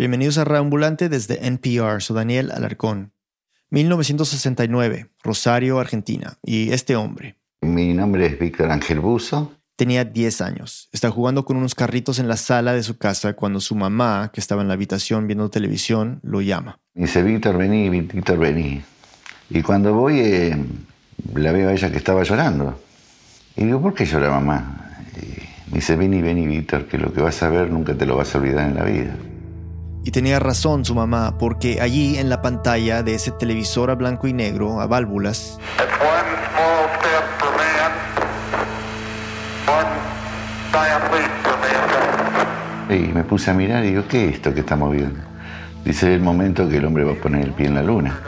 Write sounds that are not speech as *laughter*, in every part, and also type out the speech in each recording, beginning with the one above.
Bienvenidos a Reambulante desde NPR, soy Daniel Alarcón. 1969, Rosario, Argentina. Y este hombre. Mi nombre es Víctor Ángel Buzo. Tenía 10 años. Está jugando con unos carritos en la sala de su casa cuando su mamá, que estaba en la habitación viendo televisión, lo llama. Dice, Víctor, vení, Víctor, vení. Y cuando voy, eh, la veo a ella que estaba llorando. Y digo, ¿por qué llora mamá? Y dice, vení, vení, Víctor, que lo que vas a ver nunca te lo vas a olvidar en la vida. Y tenía razón su mamá, porque allí en la pantalla de ese televisor a blanco y negro, a válvulas, y me puse a mirar y digo, ¿qué es esto que estamos viendo? Dice el momento que el hombre va a poner el pie en la luna.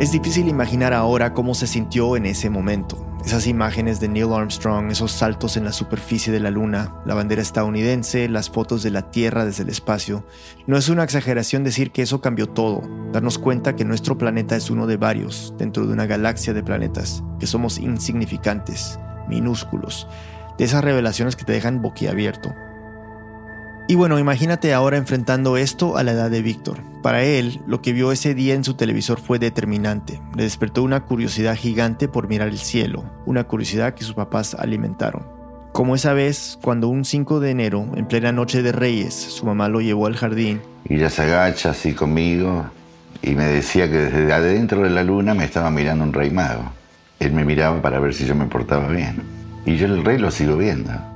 Es difícil imaginar ahora cómo se sintió en ese momento. Esas imágenes de Neil Armstrong, esos saltos en la superficie de la Luna, la bandera estadounidense, las fotos de la Tierra desde el espacio. No es una exageración decir que eso cambió todo, darnos cuenta que nuestro planeta es uno de varios dentro de una galaxia de planetas, que somos insignificantes, minúsculos, de esas revelaciones que te dejan boquiabierto. Y bueno, imagínate ahora enfrentando esto a la edad de Víctor. Para él, lo que vio ese día en su televisor fue determinante. Le despertó una curiosidad gigante por mirar el cielo, una curiosidad que sus papás alimentaron. Como esa vez, cuando un 5 de enero, en plena noche de Reyes, su mamá lo llevó al jardín. Y ella se agacha así conmigo y me decía que desde adentro de la luna me estaba mirando un rey mago. Él me miraba para ver si yo me portaba bien. Y yo el rey lo sigo viendo.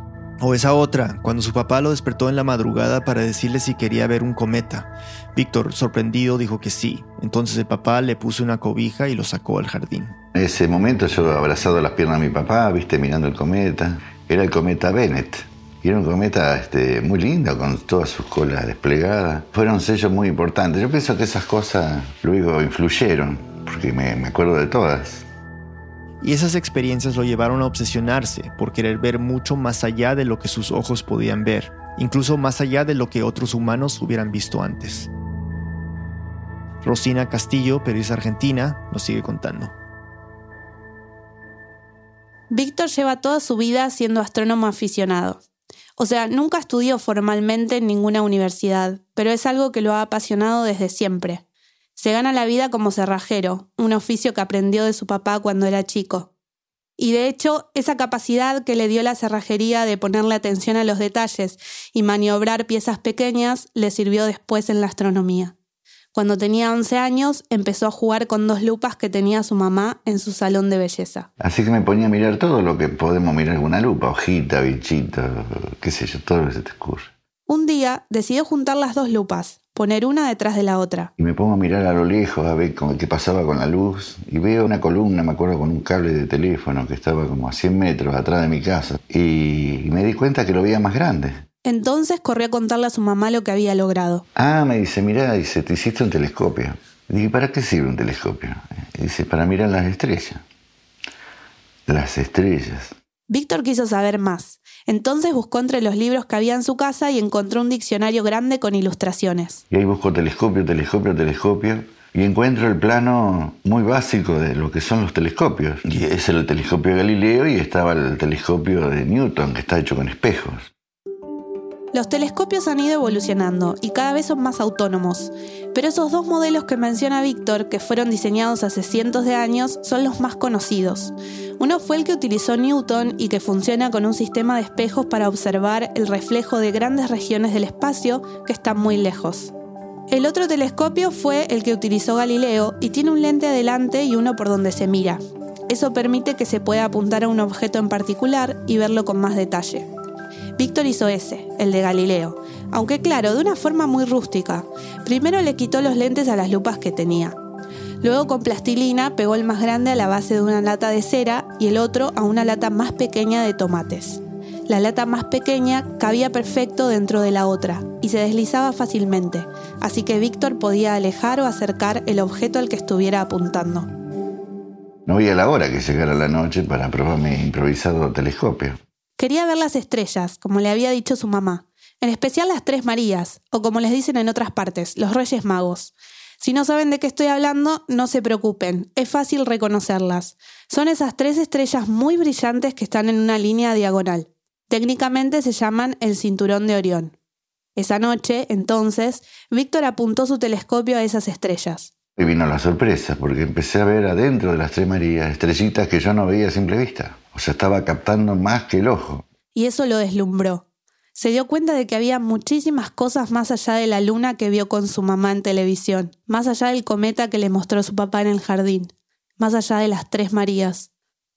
O esa otra, cuando su papá lo despertó en la madrugada para decirle si quería ver un cometa. Víctor, sorprendido, dijo que sí. Entonces el papá le puso una cobija y lo sacó al jardín. En ese momento yo abrazado las piernas de mi papá, viste, mirando el cometa. Era el cometa Bennett. Era un cometa este, muy lindo, con todas sus colas desplegadas. Fueron sellos muy importantes. Yo pienso que esas cosas luego influyeron, porque me acuerdo de todas. Y esas experiencias lo llevaron a obsesionarse por querer ver mucho más allá de lo que sus ojos podían ver, incluso más allá de lo que otros humanos hubieran visto antes. Rosina Castillo, periodista argentina, nos sigue contando. Víctor lleva toda su vida siendo astrónomo aficionado. O sea, nunca estudió formalmente en ninguna universidad, pero es algo que lo ha apasionado desde siempre. Se gana la vida como cerrajero, un oficio que aprendió de su papá cuando era chico. Y de hecho, esa capacidad que le dio la cerrajería de ponerle atención a los detalles y maniobrar piezas pequeñas le sirvió después en la astronomía. Cuando tenía 11 años, empezó a jugar con dos lupas que tenía su mamá en su salón de belleza. Así que me ponía a mirar todo lo que podemos mirar con una lupa, hojita, bichito, qué sé yo, todo lo que se te ocurre. Un día decidió juntar las dos lupas, poner una detrás de la otra. Y me pongo a mirar a lo lejos a ver qué pasaba con la luz y veo una columna, me acuerdo, con un cable de teléfono que estaba como a 100 metros atrás de mi casa y me di cuenta que lo veía más grande. Entonces corrió a contarle a su mamá lo que había logrado. Ah, me dice, mira, dice, te hiciste un telescopio. Y dije, ¿para qué sirve un telescopio? dice, para mirar las estrellas. Las estrellas. Víctor quiso saber más entonces buscó entre los libros que había en su casa y encontró un diccionario grande con ilustraciones. Y ahí busco telescopio, telescopio, telescopio. Y encuentro el plano muy básico de lo que son los telescopios. Y es el telescopio Galileo y estaba el telescopio de Newton, que está hecho con espejos. Los telescopios han ido evolucionando y cada vez son más autónomos, pero esos dos modelos que menciona Víctor, que fueron diseñados hace cientos de años, son los más conocidos. Uno fue el que utilizó Newton y que funciona con un sistema de espejos para observar el reflejo de grandes regiones del espacio que están muy lejos. El otro telescopio fue el que utilizó Galileo y tiene un lente adelante y uno por donde se mira. Eso permite que se pueda apuntar a un objeto en particular y verlo con más detalle. Víctor hizo ese, el de Galileo, aunque claro, de una forma muy rústica. Primero le quitó los lentes a las lupas que tenía. Luego con plastilina pegó el más grande a la base de una lata de cera y el otro a una lata más pequeña de tomates. La lata más pequeña cabía perfecto dentro de la otra y se deslizaba fácilmente, así que Víctor podía alejar o acercar el objeto al que estuviera apuntando. No a la hora que llegara la noche para probar mi improvisado telescopio. Quería ver las estrellas, como le había dicho su mamá, en especial las Tres Marías, o como les dicen en otras partes, los Reyes Magos. Si no saben de qué estoy hablando, no se preocupen, es fácil reconocerlas. Son esas tres estrellas muy brillantes que están en una línea diagonal. Técnicamente se llaman el cinturón de Orión. Esa noche, entonces, Víctor apuntó su telescopio a esas estrellas. Y vino la sorpresa, porque empecé a ver adentro de las tres Marías estrellitas que yo no veía a simple vista. O sea, estaba captando más que el ojo. Y eso lo deslumbró. Se dio cuenta de que había muchísimas cosas más allá de la luna que vio con su mamá en televisión, más allá del cometa que le mostró su papá en el jardín, más allá de las tres Marías.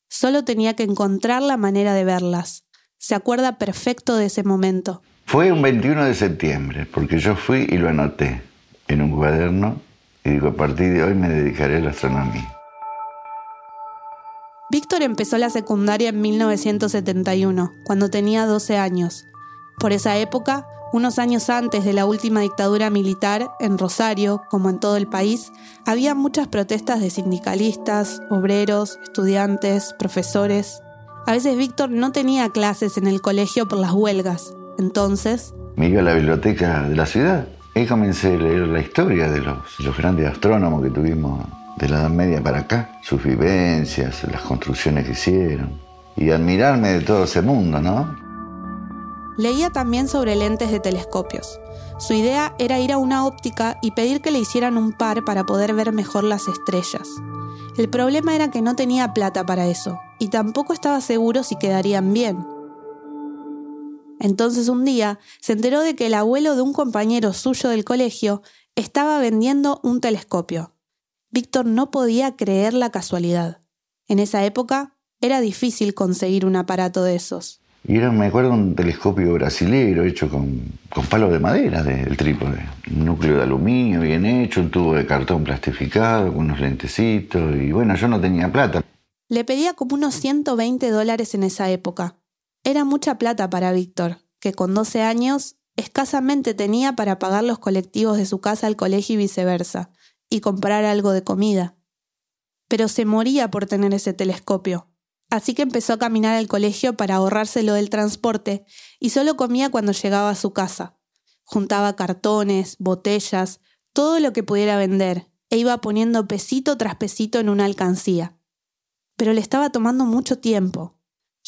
Solo tenía que encontrar la manera de verlas. Se acuerda perfecto de ese momento. Fue un 21 de septiembre, porque yo fui y lo anoté en un cuaderno y digo, a partir de hoy me dedicaré a la astronomía. Víctor empezó la secundaria en 1971, cuando tenía 12 años. Por esa época, unos años antes de la última dictadura militar, en Rosario, como en todo el país, había muchas protestas de sindicalistas, obreros, estudiantes, profesores. A veces Víctor no tenía clases en el colegio por las huelgas. Entonces... Me iba a la biblioteca de la ciudad y comencé a leer la historia de los grandes astrónomos que tuvimos de la Edad Media para acá, sus vivencias, las construcciones que hicieron y admirarme de todo ese mundo, ¿no? Leía también sobre lentes de telescopios. Su idea era ir a una óptica y pedir que le hicieran un par para poder ver mejor las estrellas. El problema era que no tenía plata para eso, y tampoco estaba seguro si quedarían bien. Entonces un día se enteró de que el abuelo de un compañero suyo del colegio estaba vendiendo un telescopio. Víctor no podía creer la casualidad. En esa época era difícil conseguir un aparato de esos. Y era, me acuerdo, un telescopio brasilero hecho con, con palos de madera del trípode. Un núcleo de aluminio bien hecho, un tubo de cartón plastificado, con unos lentecitos. Y bueno, yo no tenía plata. Le pedía como unos 120 dólares en esa época. Era mucha plata para Víctor, que con 12 años escasamente tenía para pagar los colectivos de su casa al colegio y viceversa, y comprar algo de comida. Pero se moría por tener ese telescopio. Así que empezó a caminar al colegio para ahorrárselo del transporte y solo comía cuando llegaba a su casa. Juntaba cartones, botellas, todo lo que pudiera vender, e iba poniendo pesito tras pesito en una alcancía. Pero le estaba tomando mucho tiempo.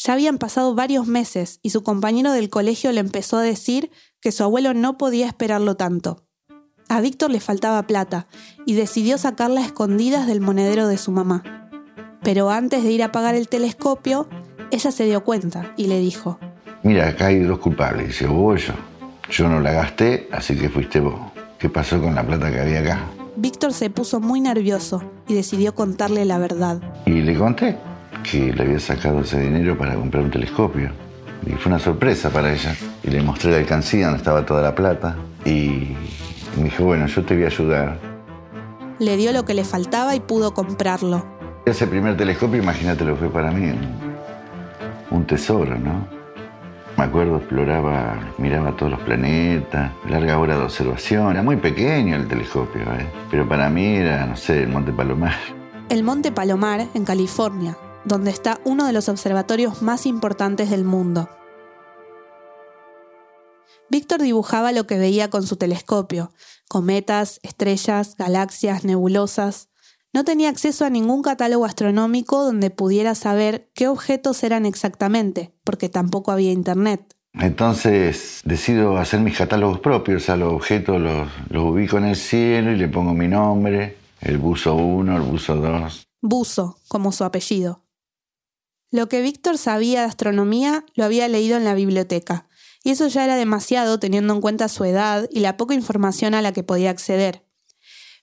Ya habían pasado varios meses y su compañero del colegio le empezó a decir que su abuelo no podía esperarlo tanto. A Víctor le faltaba plata y decidió sacarla a escondidas del monedero de su mamá. Pero antes de ir a pagar el telescopio, ella se dio cuenta y le dijo, Mira, acá hay dos culpables, dice vos yo. Yo no la gasté, así que fuiste vos. ¿Qué pasó con la plata que había acá? Víctor se puso muy nervioso y decidió contarle la verdad. Y le conté que le había sacado ese dinero para comprar un telescopio. Y fue una sorpresa para ella. Y le mostré la alcancía donde estaba toda la plata. Y me dijo, bueno, yo te voy a ayudar. Le dio lo que le faltaba y pudo comprarlo. Ese primer telescopio, imagínate lo que fue para mí, un tesoro, ¿no? Me acuerdo, exploraba, miraba todos los planetas, larga hora de observación. Era muy pequeño el telescopio, ¿eh? pero para mí era, no sé, el Monte Palomar. El Monte Palomar, en California, donde está uno de los observatorios más importantes del mundo. Víctor dibujaba lo que veía con su telescopio, cometas, estrellas, galaxias, nebulosas. No tenía acceso a ningún catálogo astronómico donde pudiera saber qué objetos eran exactamente, porque tampoco había internet. Entonces decido hacer mis catálogos propios, a los objetos los, los ubico en el cielo y le pongo mi nombre, el buzo 1, el buzo 2. Buzo, como su apellido. Lo que Víctor sabía de astronomía lo había leído en la biblioteca, y eso ya era demasiado teniendo en cuenta su edad y la poca información a la que podía acceder.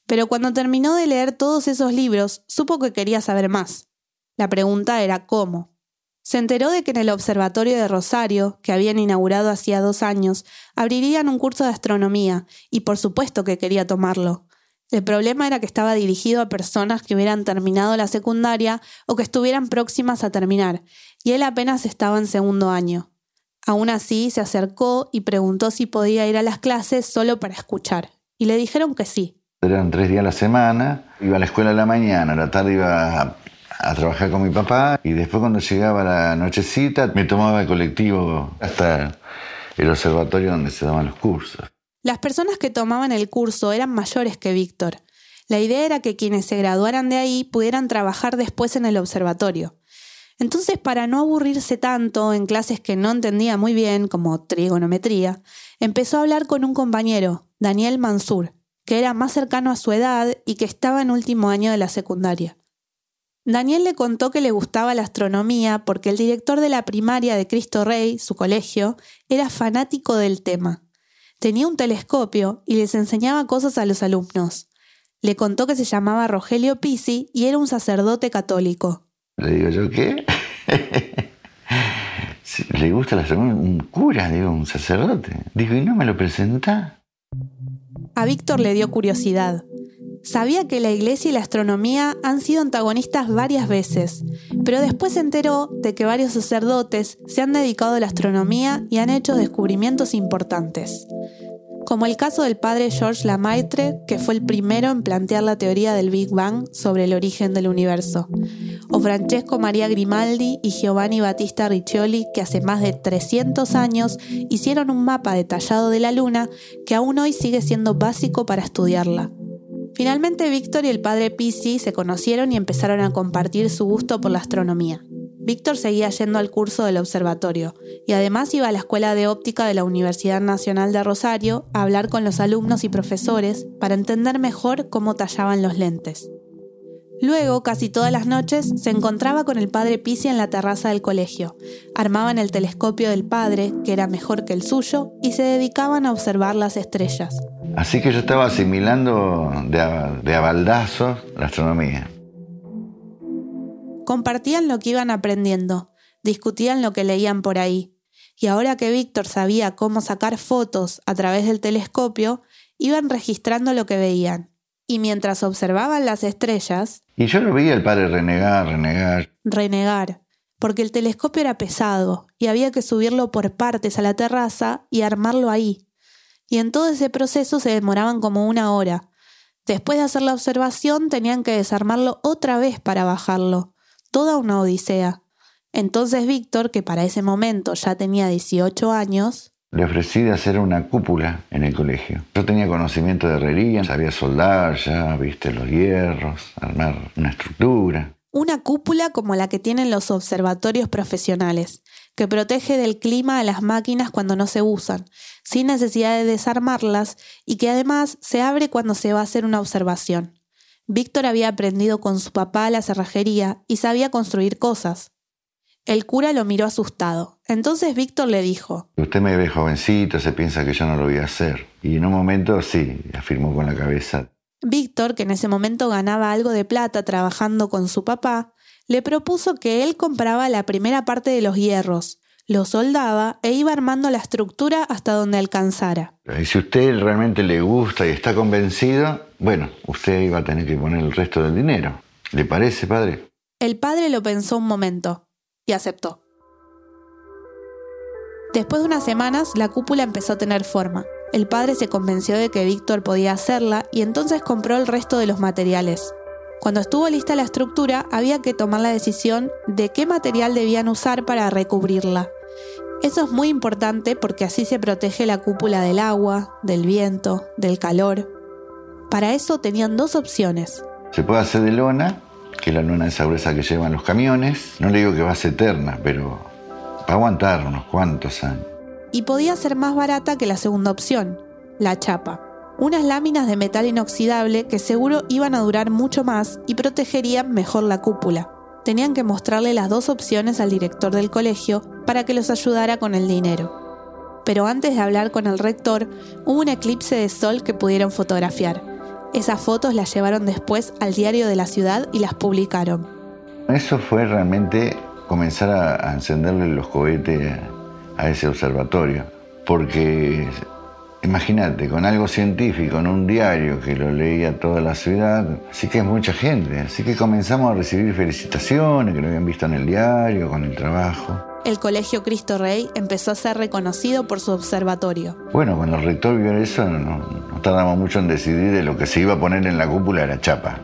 Pero cuando terminó de leer todos esos libros, supo que quería saber más. La pregunta era cómo. Se enteró de que en el Observatorio de Rosario, que habían inaugurado hacía dos años, abrirían un curso de astronomía, y por supuesto que quería tomarlo. El problema era que estaba dirigido a personas que hubieran terminado la secundaria o que estuvieran próximas a terminar, y él apenas estaba en segundo año. Aún así, se acercó y preguntó si podía ir a las clases solo para escuchar, y le dijeron que sí. Eran tres días a la semana, iba a la escuela a la mañana, a la tarde iba a, trabajar con mi papá y después cuando llegaba la nochecita me tomaba el colectivo hasta el observatorio donde se daban los cursos. Las personas que tomaban el curso eran mayores que Víctor. La idea era que quienes se graduaran de ahí pudieran trabajar después en el observatorio. Entonces, para no aburrirse tanto en clases que no entendía muy bien, como trigonometría, empezó a hablar con un compañero, Daniel Mansur, que era más cercano a su edad y que estaba en último año de la secundaria. Daniel le contó que le gustaba la astronomía porque el director de la primaria de Cristo Rey, su colegio, era fanático del tema. Tenía un telescopio y les enseñaba cosas a los alumnos. Le contó que se llamaba Rogelio Pisi y era un sacerdote católico. Le digo yo, ¿qué? *laughs* ¿Le gusta la astronomía? Un cura, digo, un sacerdote. Digo, ¿y no me lo presenta? A Víctor le dio curiosidad. Sabía que la iglesia y la astronomía han sido antagonistas varias veces, pero después se enteró de que varios sacerdotes se han dedicado a la astronomía y han hecho descubrimientos importantes como el caso del padre Georges Lamaitre, que fue el primero en plantear la teoría del Big Bang sobre el origen del universo, o Francesco Maria Grimaldi y Giovanni Battista Riccioli, que hace más de 300 años hicieron un mapa detallado de la Luna que aún hoy sigue siendo básico para estudiarla. Finalmente Víctor y el padre Pisi se conocieron y empezaron a compartir su gusto por la astronomía. Víctor seguía yendo al curso del observatorio y además iba a la Escuela de Óptica de la Universidad Nacional de Rosario a hablar con los alumnos y profesores para entender mejor cómo tallaban los lentes. Luego, casi todas las noches, se encontraba con el padre Pisi en la terraza del colegio. Armaban el telescopio del padre, que era mejor que el suyo, y se dedicaban a observar las estrellas. Así que yo estaba asimilando de a, baldazos la astronomía. Compartían lo que iban aprendiendo, discutían lo que leían por ahí. Y ahora que Víctor sabía cómo sacar fotos a través del telescopio, iban registrando lo que veían. Y mientras observaban las estrellas... Y yo lo veía el padre renegar, renegar. Renegar, porque el telescopio era pesado y había que subirlo por partes a la terraza y armarlo ahí. Y en todo ese proceso se demoraban como una hora. Después de hacer la observación tenían que desarmarlo otra vez para bajarlo toda una odisea. Entonces Víctor, que para ese momento ya tenía 18 años, le ofrecí de hacer una cúpula en el colegio. Yo tenía conocimiento de herrería, sabía soldar ya, viste los hierros, armar una estructura. Una cúpula como la que tienen los observatorios profesionales, que protege del clima a las máquinas cuando no se usan, sin necesidad de desarmarlas y que además se abre cuando se va a hacer una observación. Víctor había aprendido con su papá la cerrajería y sabía construir cosas. El cura lo miró asustado. Entonces Víctor le dijo, Usted me ve jovencito, se piensa que yo no lo voy a hacer. Y en un momento sí, afirmó con la cabeza. Víctor, que en ese momento ganaba algo de plata trabajando con su papá, le propuso que él compraba la primera parte de los hierros, lo soldaba e iba armando la estructura hasta donde alcanzara. Y si usted realmente le gusta y está convencido, bueno, usted iba a tener que poner el resto del dinero. ¿Le parece, padre? El padre lo pensó un momento y aceptó. Después de unas semanas, la cúpula empezó a tener forma. El padre se convenció de que Víctor podía hacerla y entonces compró el resto de los materiales. Cuando estuvo lista la estructura, había que tomar la decisión de qué material debían usar para recubrirla. Eso es muy importante porque así se protege la cúpula del agua, del viento, del calor. Para eso tenían dos opciones. Se puede hacer de lona, que es la lona esa gruesa que llevan los camiones. No le digo que va a ser eterna, pero aguantar unos cuantos años. Y podía ser más barata que la segunda opción, la chapa. Unas láminas de metal inoxidable que seguro iban a durar mucho más y protegerían mejor la cúpula tenían que mostrarle las dos opciones al director del colegio para que los ayudara con el dinero. Pero antes de hablar con el rector, hubo un eclipse de sol que pudieron fotografiar. Esas fotos las llevaron después al diario de la ciudad y las publicaron. Eso fue realmente comenzar a, encenderle los cohetes a ese observatorio, porque Imagínate, con algo científico, en un diario que lo leía toda la ciudad, así que es mucha gente, así que comenzamos a recibir felicitaciones que lo habían visto en el diario, con el trabajo. El Colegio Cristo Rey empezó a ser reconocido por su observatorio. Bueno, cuando el rector vio eso, no, tardamos mucho en decidir de lo que se iba a poner en la cúpula de la chapa,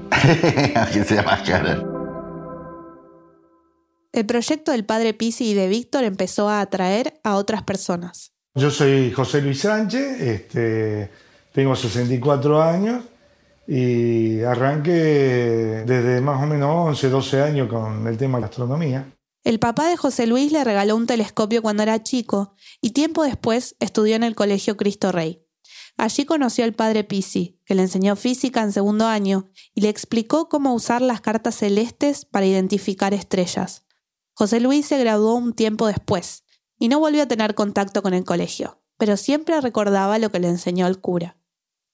aunque sea más cara. El proyecto del padre Pisi y de Víctor empezó a atraer a otras personas. Yo soy José Luis Sánchez, este, tengo 64 años y arranqué desde más o menos 11, 12 años con el tema de la astronomía. El papá de José Luis le regaló un telescopio cuando era chico y tiempo después estudió en el Colegio Cristo Rey. Allí conoció al padre Pisi, que le enseñó física en segundo año y le explicó cómo usar las cartas celestes para identificar estrellas. José Luis se graduó un tiempo después y no volvió a tener contacto con el colegio, pero siempre recordaba lo que le enseñó el cura.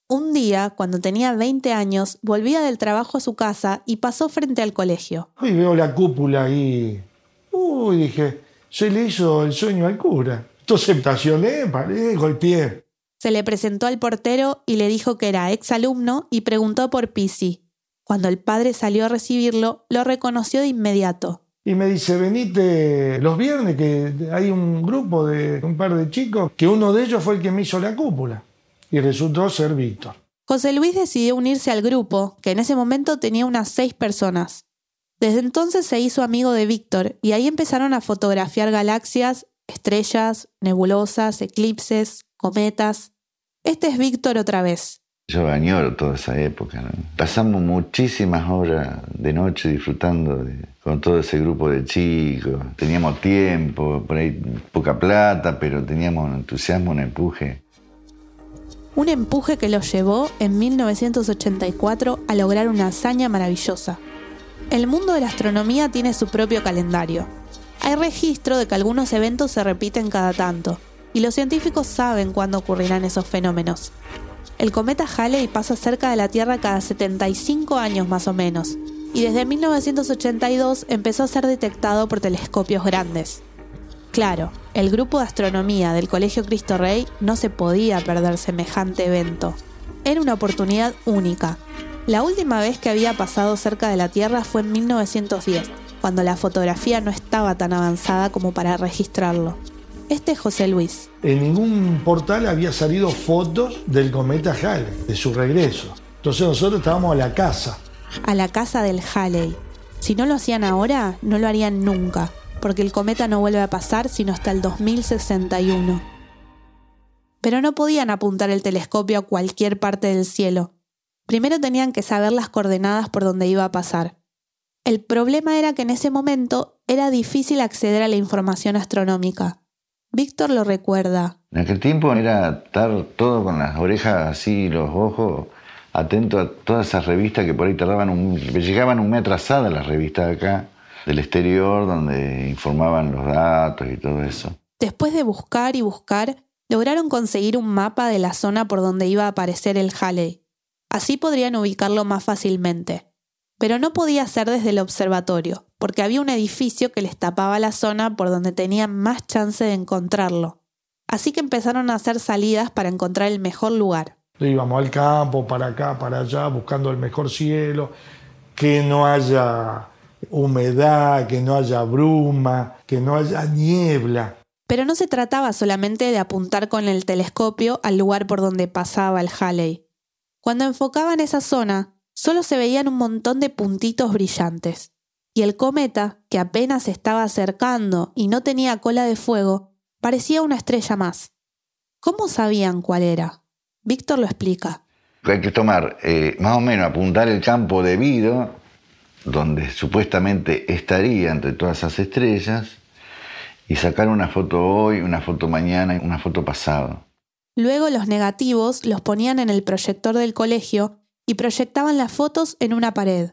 Un día, cuando tenía 20 años, volvía del trabajo a su casa y pasó frente al colegio. Y veo la cúpula ahí. Uy, dije, se le hizo el sueño al cura. Entonces estacioné, paré, golpeé. Se le presentó al portero y le dijo que era exalumno y preguntó por Pisi. Cuando el padre salió a recibirlo, lo reconoció de inmediato. Y me dice, venite los viernes, que hay un grupo de un par de chicos, que uno de ellos fue el que me hizo la cúpula. Y resultó ser Víctor. José Luis decidió unirse al grupo, que en ese momento tenía unas seis personas. Desde entonces se hizo amigo de Víctor y ahí empezaron a fotografiar galaxias, estrellas, nebulosas, eclipses, cometas. Este es Víctor otra vez. Yo añoro toda esa época. Pasamos muchísimas horas de noche disfrutando con todo ese grupo de chicos. Teníamos tiempo, por ahí poca plata, pero teníamos un entusiasmo, un empuje. Un empuje que los llevó en 1984 a lograr una hazaña maravillosa. El mundo de la astronomía tiene su propio calendario. Hay registro de que algunos eventos se repiten cada tanto, y los científicos saben cuándo ocurrirán esos fenómenos. El cometa Halley pasa cerca de la Tierra cada 75 años más o menos, y desde 1982 empezó a ser detectado por telescopios grandes. Claro, el grupo de astronomía del Colegio Cristo Rey no se podía perder semejante evento. Era una oportunidad única. La última vez que había pasado cerca de la Tierra fue en 1910, cuando la fotografía no estaba tan avanzada como para registrarlo. Este es José Luis. En ningún portal había salido fotos del cometa Halley, de su regreso. Entonces nosotros estábamos a la casa. A la casa del Halley. Si no lo hacían ahora, no lo harían nunca, porque el cometa no vuelve a pasar sino hasta el 2061. Pero no podían apuntar el telescopio a cualquier parte del cielo. Primero tenían que saber las coordenadas por donde iba a pasar. El problema era que en ese momento era difícil acceder a la información astronómica. Víctor lo recuerda. En aquel tiempo era estar todo con las orejas así, los ojos, atento a todas esas revistas que por ahí tardaban un, llegaban un mes atrasadas las revistas de acá, del exterior, donde informaban los datos y todo eso. Después de buscar y buscar, lograron conseguir un mapa de la zona por donde iba a aparecer el Halley. Así podrían ubicarlo más fácilmente. Pero no podía ser desde el observatorio, porque había un edificio que les tapaba la zona por donde tenían más chance de encontrarlo. Así que empezaron a hacer salidas para encontrar el mejor lugar. Íbamos al campo, para acá, para allá, buscando el mejor cielo, que no haya humedad, que no haya bruma, que no haya niebla. Pero no se trataba solamente de apuntar con el telescopio al lugar por donde pasaba el Halley. Cuando enfocaban esa zona, solo se veían un montón de puntitos brillantes y el cometa, que apenas estaba acercando y no tenía cola de fuego, parecía una estrella más. ¿Cómo sabían cuál era? Víctor lo explica. Hay que tomar, eh, más o menos, apuntar el campo debido, donde supuestamente estaría entre todas esas estrellas, y sacar una foto hoy, una foto mañana y una foto pasado. Luego los negativos los ponían en el proyector del colegio y proyectaban las fotos en una pared.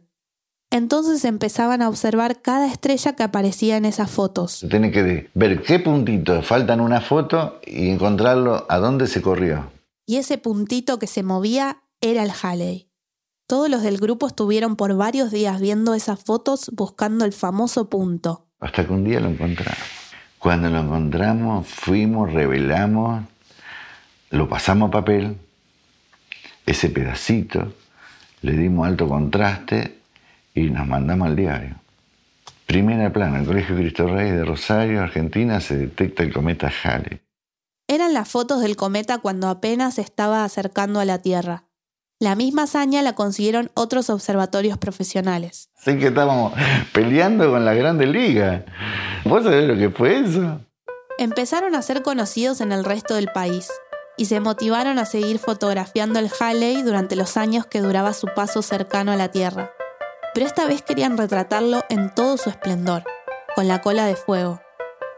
Entonces empezaban a observar cada estrella que aparecía en esas fotos. Tiene que ver qué puntitos faltan una foto y encontrarlo a dónde se corrió. Y ese puntito que se movía era el Halley. Todos los del grupo estuvieron por varios días viendo esas fotos buscando el famoso punto. Hasta que un día lo encontramos. Cuando lo encontramos, fuimos, revelamos, lo pasamos a papel, ese pedacito, le dimos alto contraste y nos mandamos al diario. Primera plana, el Colegio Cristo Rey de Rosario, Argentina, se detecta el cometa Halley. Eran las fotos del cometa cuando apenas se estaba acercando a la Tierra. La misma hazaña la consiguieron otros observatorios profesionales. Así que estábamos peleando con la Grande Liga. ¿Vos sabés lo que fue eso? Empezaron a ser conocidos en el resto del país. y se motivaron a seguir fotografiando el Halley durante los años que duraba su paso cercano a la Tierra. Pero esta vez querían retratarlo en todo su esplendor, con la cola de fuego.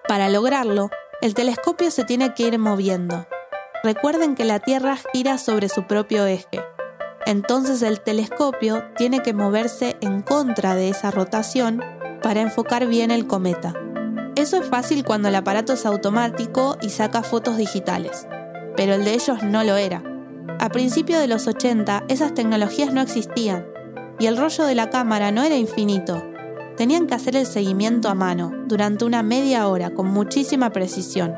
Para lograrlo, el telescopio se tiene que ir moviendo. Recuerden que la Tierra gira sobre su propio eje. Entonces el telescopio tiene que moverse en contra de esa rotación para enfocar bien el cometa. Eso es fácil cuando el aparato es automático y saca fotos digitales pero el de ellos no lo era. A principios de los 80 esas tecnologías no existían y el rollo de la cámara no era infinito. Tenían que hacer el seguimiento a mano durante una media hora con muchísima precisión.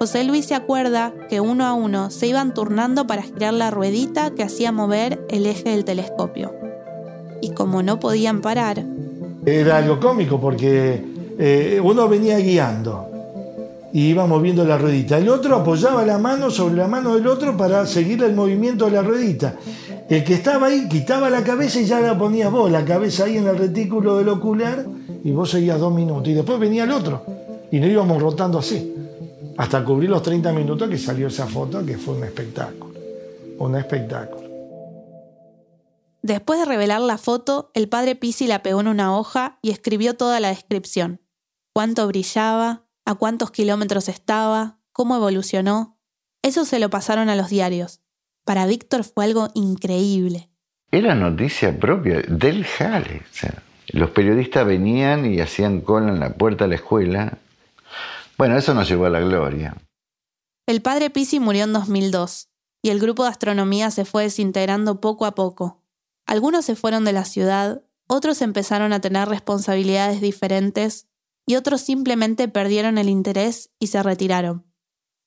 José Luis se acuerda que uno a uno se iban turnando para girar la ruedita que hacía mover el eje del telescopio. Y como no podían parar... Era algo cómico porque eh, uno venía guiando y iba moviendo la ruedita. El otro apoyaba la mano sobre la mano del otro para seguir el movimiento de la ruedita. El que estaba ahí quitaba la cabeza y ya la ponías vos, la cabeza ahí en el retículo del ocular, y vos seguías dos minutos. Y después venía el otro, y nos íbamos rotando así, hasta cubrir los 30 minutos que salió esa foto, que fue un espectáculo. Un espectáculo. Después de revelar la foto, el padre Pisi la pegó en una hoja y escribió toda la descripción. Cuánto brillaba, a cuántos kilómetros estaba, cómo evolucionó. Eso se lo pasaron a los diarios. Para Víctor fue algo increíble. Era noticia propia del Jale. los periodistas venían y hacían cola en la puerta de la escuela. Bueno, eso nos llevó a la gloria. El padre Pisi murió en 2002 y el grupo de astronomía se fue desintegrando poco a poco. Algunos se fueron de la ciudad, otros empezaron a tener responsabilidades diferentes y otros simplemente perdieron el interés y se retiraron.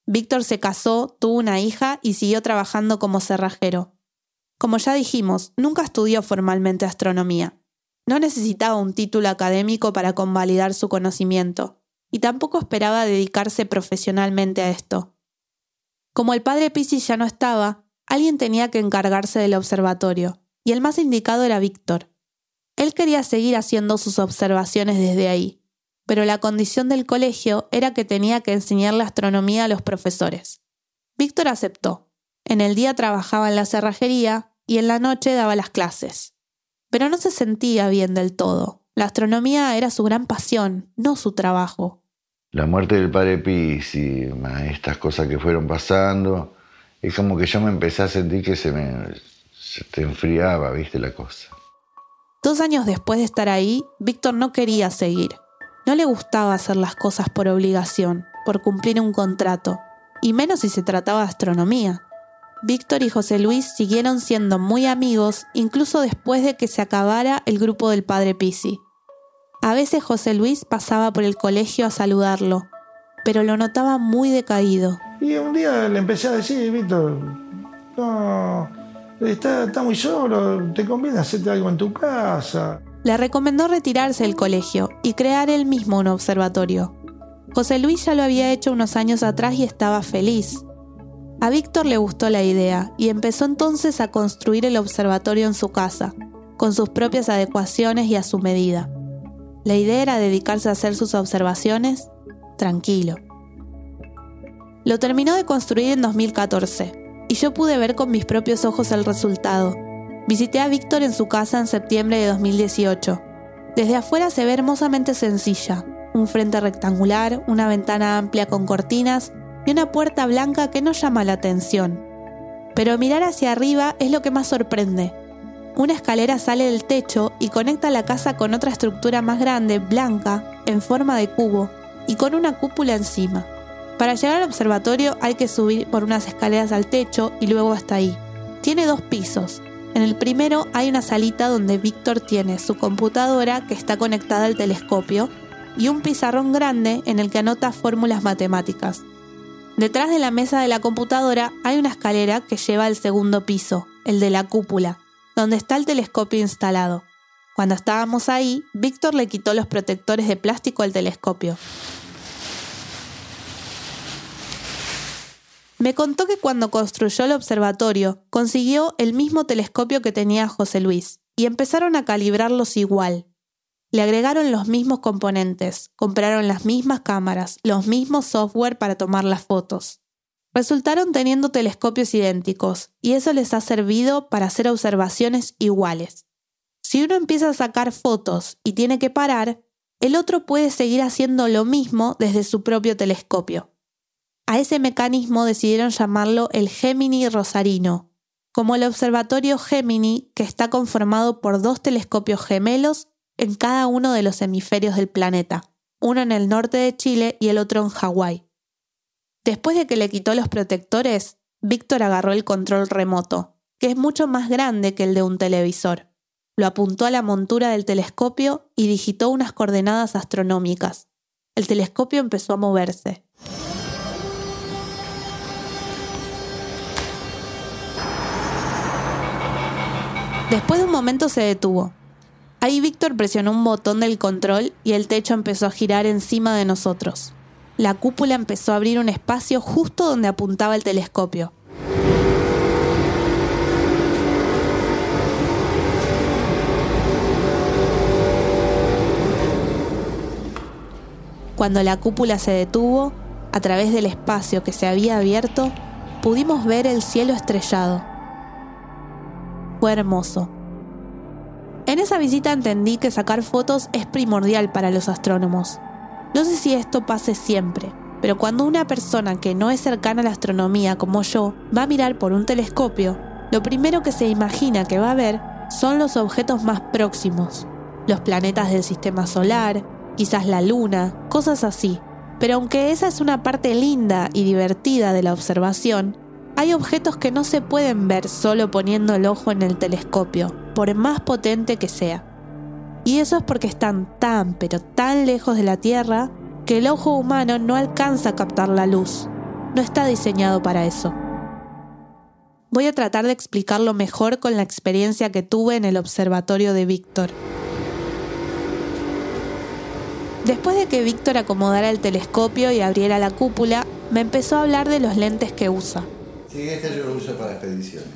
Víctor se casó, tuvo una hija y siguió trabajando como cerrajero. Como ya dijimos, nunca estudió formalmente astronomía. No necesitaba un título académico para convalidar su conocimiento, y tampoco esperaba dedicarse profesionalmente a esto. Como el padre Pisi ya no estaba, alguien tenía que encargarse del observatorio, y el más indicado era Víctor. Él quería seguir haciendo sus observaciones desde ahí, pero la condición del colegio era que tenía que enseñarle astronomía a los profesores. Víctor aceptó. En el día trabajaba en la cerrajería y en la noche daba las clases. Pero no se sentía bien del todo. La astronomía era su gran pasión, no su trabajo. La muerte del padre Pisi, estas cosas que fueron pasando, es como que yo me empecé a sentir que se me se te enfriaba, viste la cosa. Dos años después de estar ahí, Víctor no quería seguir. No le gustaba hacer las cosas por obligación, por cumplir un contrato, y menos si se trataba de astronomía. Víctor y José Luis siguieron siendo muy amigos incluso después de que se acabara el grupo del padre Pisi. A veces José Luis pasaba por el colegio a saludarlo, pero lo notaba muy decaído. Y un día le empecé a decir, Víctor, no, está, está muy solo, te conviene hacerte algo en tu casa le recomendó retirarse del colegio y crear él mismo un observatorio. José Luis ya lo había hecho unos años atrás y estaba feliz. A Víctor le gustó la idea y empezó entonces a construir el observatorio en su casa, con sus propias adecuaciones y a su medida. La idea era dedicarse a hacer sus observaciones tranquilo. Lo terminó de construir en 2014 y yo pude ver con mis propios ojos el resultado Visité a Víctor en su casa en septiembre de 2018. Desde afuera se ve hermosamente sencilla, un frente rectangular, una ventana amplia con cortinas y una puerta blanca que no llama la atención. Pero mirar hacia arriba es lo que más sorprende. Una escalera sale del techo y conecta la casa con otra estructura más grande, blanca, en forma de cubo, y con una cúpula encima. Para llegar al observatorio hay que subir por unas escaleras al techo y luego hasta ahí. Tiene dos pisos, en el primero hay una salita donde Víctor tiene su computadora que está conectada al telescopio y un pizarrón grande en el que anota fórmulas matemáticas. Detrás de la mesa de la computadora hay una escalera que lleva al segundo piso, el de la cúpula, donde está el telescopio instalado. Cuando estábamos ahí, Víctor le quitó los protectores de plástico al telescopio. Me contó que cuando construyó el observatorio consiguió el mismo telescopio que tenía José Luis y empezaron a calibrarlos igual. Le agregaron los mismos componentes, compraron las mismas cámaras, los mismos software para tomar las fotos. resultaron teniendo telescopios idénticos y eso les ha servido para hacer observaciones iguales. Si uno empieza a sacar fotos y tiene que parar, el otro puede seguir haciendo lo mismo desde su propio telescopio. A ese mecanismo decidieron llamarlo el Gemini Rosarino, como el observatorio Gemini que está conformado por dos telescopios gemelos en cada uno de los hemisferios del planeta, uno en el norte de Chile y el otro en Hawái. Después de que le quitó los protectores, Víctor agarró el control remoto, que es mucho más grande que el de un televisor. Lo apuntó a la montura del telescopio y digitó unas coordenadas astronómicas. El telescopio empezó a moverse. Después de un momento se detuvo. Ahí Víctor presionó un botón del control y el techo empezó a girar encima de nosotros. La cúpula empezó a abrir un espacio justo donde apuntaba el telescopio. Cuando la cúpula se detuvo, a través del espacio que se había abierto, pudimos ver el cielo estrellado fue hermoso. En esa visita entendí que sacar fotos es primordial para los astrónomos. No sé si esto pase siempre, pero cuando una persona que no es cercana a la astronomía como yo va a mirar por un telescopio, lo primero que se imagina que va a ver son los objetos más próximos, los planetas del sistema solar, quizás la luna, cosas así. Pero aunque esa es una parte linda y divertida de la observación, hay objetos que no se pueden ver solo poniendo el ojo en el telescopio, por más potente que sea. Y eso es porque están tan, pero tan lejos de la Tierra que el ojo humano no alcanza a captar la luz. No está diseñado para eso. Voy a tratar de explicarlo mejor con la experiencia que tuve en el observatorio de Víctor. Después de que Víctor acomodara el telescopio y abriera la cúpula, me empezó a hablar de los lentes que usa. Sí, este yo lo uso para expediciones.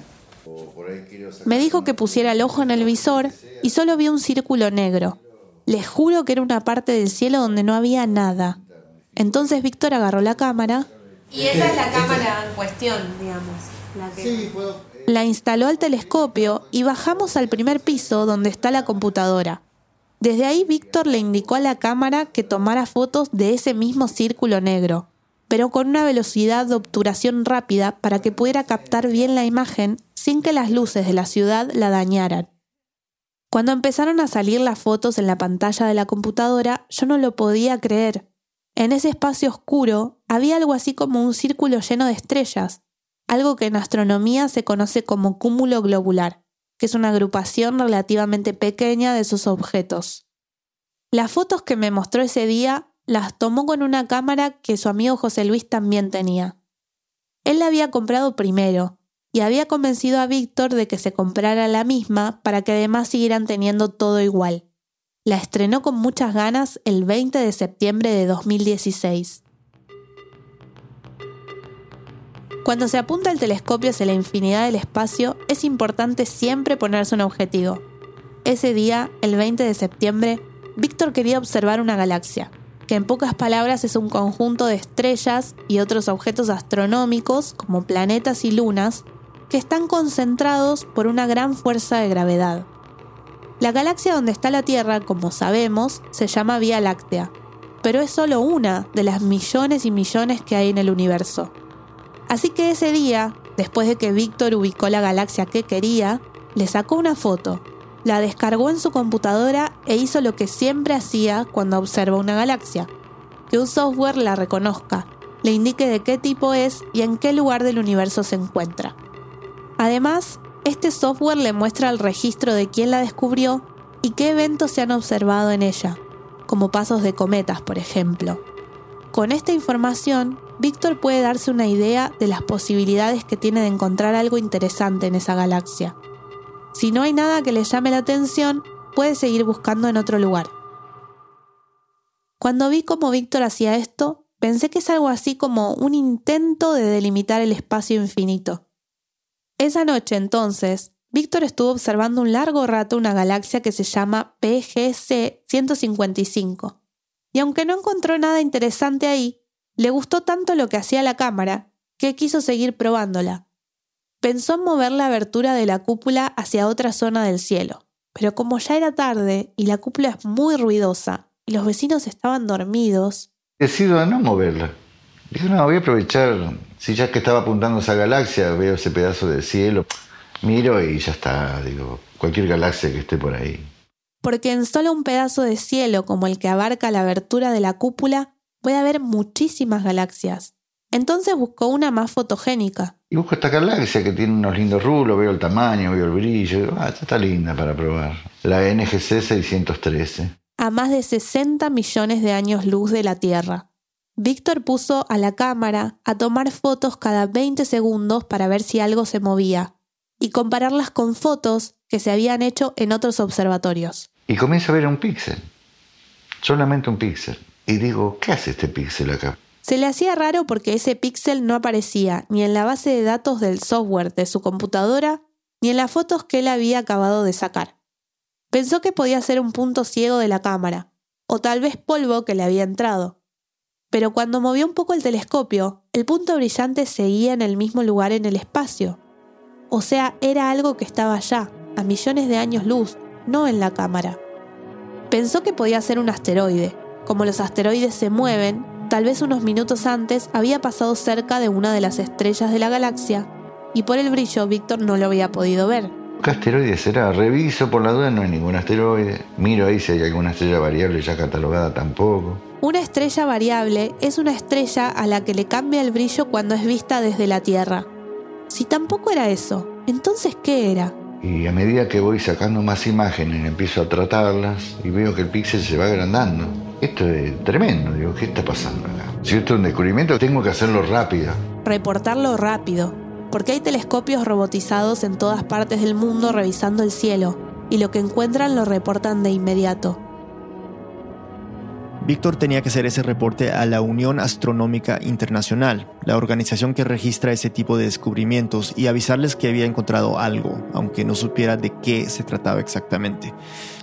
Me dijo que pusiera el ojo en el visor y solo vi un círculo negro. Les juro que era una parte del cielo donde no había nada. Entonces Víctor agarró la cámara. Y esa es la cámara en cuestión, digamos. La, que... la instaló al telescopio y bajamos al primer piso donde está la computadora. Desde ahí Víctor le indicó a la cámara que tomara fotos de ese mismo círculo negro pero con una velocidad de obturación rápida para que pudiera captar bien la imagen sin que las luces de la ciudad la dañaran. Cuando empezaron a salir las fotos en la pantalla de la computadora, yo no lo podía creer. En ese espacio oscuro había algo así como un círculo lleno de estrellas, algo que en astronomía se conoce como cúmulo globular, que es una agrupación relativamente pequeña de esos objetos. Las fotos que me mostró ese día las tomó con una cámara que su amigo José Luis también tenía. Él la había comprado primero y había convencido a Víctor de que se comprara la misma para que además siguieran teniendo todo igual. La estrenó con muchas ganas el 20 de septiembre de 2016. Cuando se apunta el telescopio hacia la infinidad del espacio, es importante siempre ponerse un objetivo. Ese día, el 20 de septiembre, Víctor quería observar una galaxia, que en pocas palabras es un conjunto de estrellas y otros objetos astronómicos, como planetas y lunas, que están concentrados por una gran fuerza de gravedad. La galaxia donde está la Tierra, como sabemos, se llama Vía Láctea, pero es solo una de las millones y millones que hay en el universo. Así que ese día, después de que Víctor ubicó la galaxia que quería, le sacó una foto la descargó en su computadora e hizo lo que siempre hacía cuando observa una galaxia, que un software la reconozca, le indique de qué tipo es y en qué lugar del universo se encuentra. Además, este software le muestra el registro de quién la descubrió y qué eventos se han observado en ella, como pasos de cometas, por ejemplo. Con esta información, Víctor puede darse una idea de las posibilidades que tiene de encontrar algo interesante en esa galaxia. Si no hay nada que le llame la atención, puede seguir buscando en otro lugar. Cuando vi cómo Víctor hacía esto, pensé que es algo así como un intento de delimitar el espacio infinito. Esa noche entonces, Víctor estuvo observando un largo rato una galaxia que se llama PGC 155. Y aunque no encontró nada interesante ahí, le gustó tanto lo que hacía la cámara que quiso seguir probándola. Pensó en mover la abertura de la cúpula hacia otra zona del cielo, pero como ya era tarde y la cúpula es muy ruidosa y los vecinos estaban dormidos, Decido no moverla. Dije, no, voy a aprovechar, si ya que estaba apuntando esa galaxia, veo ese pedazo de cielo, miro y ya está, digo, cualquier galaxia que esté por ahí. porque en solo un pedazo de cielo como el que abarca la abertura de la cúpula puede haber muchísimas galaxias. Entonces buscó una más fotogénica. Y busco esta galaxia que tiene unos lindos rulos, veo el tamaño, veo el brillo, ah, esta está linda para probar. La NGC 613. a más de 60 millones de años luz de la Tierra. Víctor puso a la cámara a tomar fotos cada 20 segundos para ver si algo se movía y compararlas con fotos que se habían hecho en otros observatorios. Y comienzo a ver un píxel, solamente un píxel. Y digo, ¿qué hace este píxel acá? Se le hacía raro porque ese píxel no aparecía ni en la base de datos del software de su computadora ni en las fotos que él había acabado de sacar. Pensó que podía ser un punto ciego de la cámara, o tal vez polvo que le había entrado. Pero cuando movió un poco el telescopio, el punto brillante seguía en el mismo lugar en el espacio. O sea, era algo que estaba allá, a millones de años luz, no en la cámara. Pensó que podía ser un asteroide. Como los asteroides se mueven, tal vez unos minutos antes había pasado cerca de una de las estrellas de la galaxia, y por el brillo Víctor no lo había podido ver. ¿Qué asteroide será? Reviso por la duda, no hay ningún asteroide. Miro ahí si hay alguna estrella variable ya catalogada tampoco. Una estrella variable es una estrella a la que le cambia el brillo cuando es vista desde la Tierra. Si tampoco era eso, entonces ¿qué era? Y a medida que voy sacando más imágenes, empiezo a tratarlas y veo que el píxel se va agrandando. Esto es tremendo, digo, ¿qué está pasando acá? Si esto es un descubrimiento, tengo que hacerlo rápido. Reportarlo rápido, porque hay telescopios robotizados en todas partes del mundo revisando el cielo, y lo que encuentran lo reportan de inmediato. Víctor tenía que hacer ese reporte a la Unión Astronómica Internacional, la organización que registra ese tipo de descubrimientos, y avisarles que había encontrado algo, aunque no supiera de qué se trataba exactamente.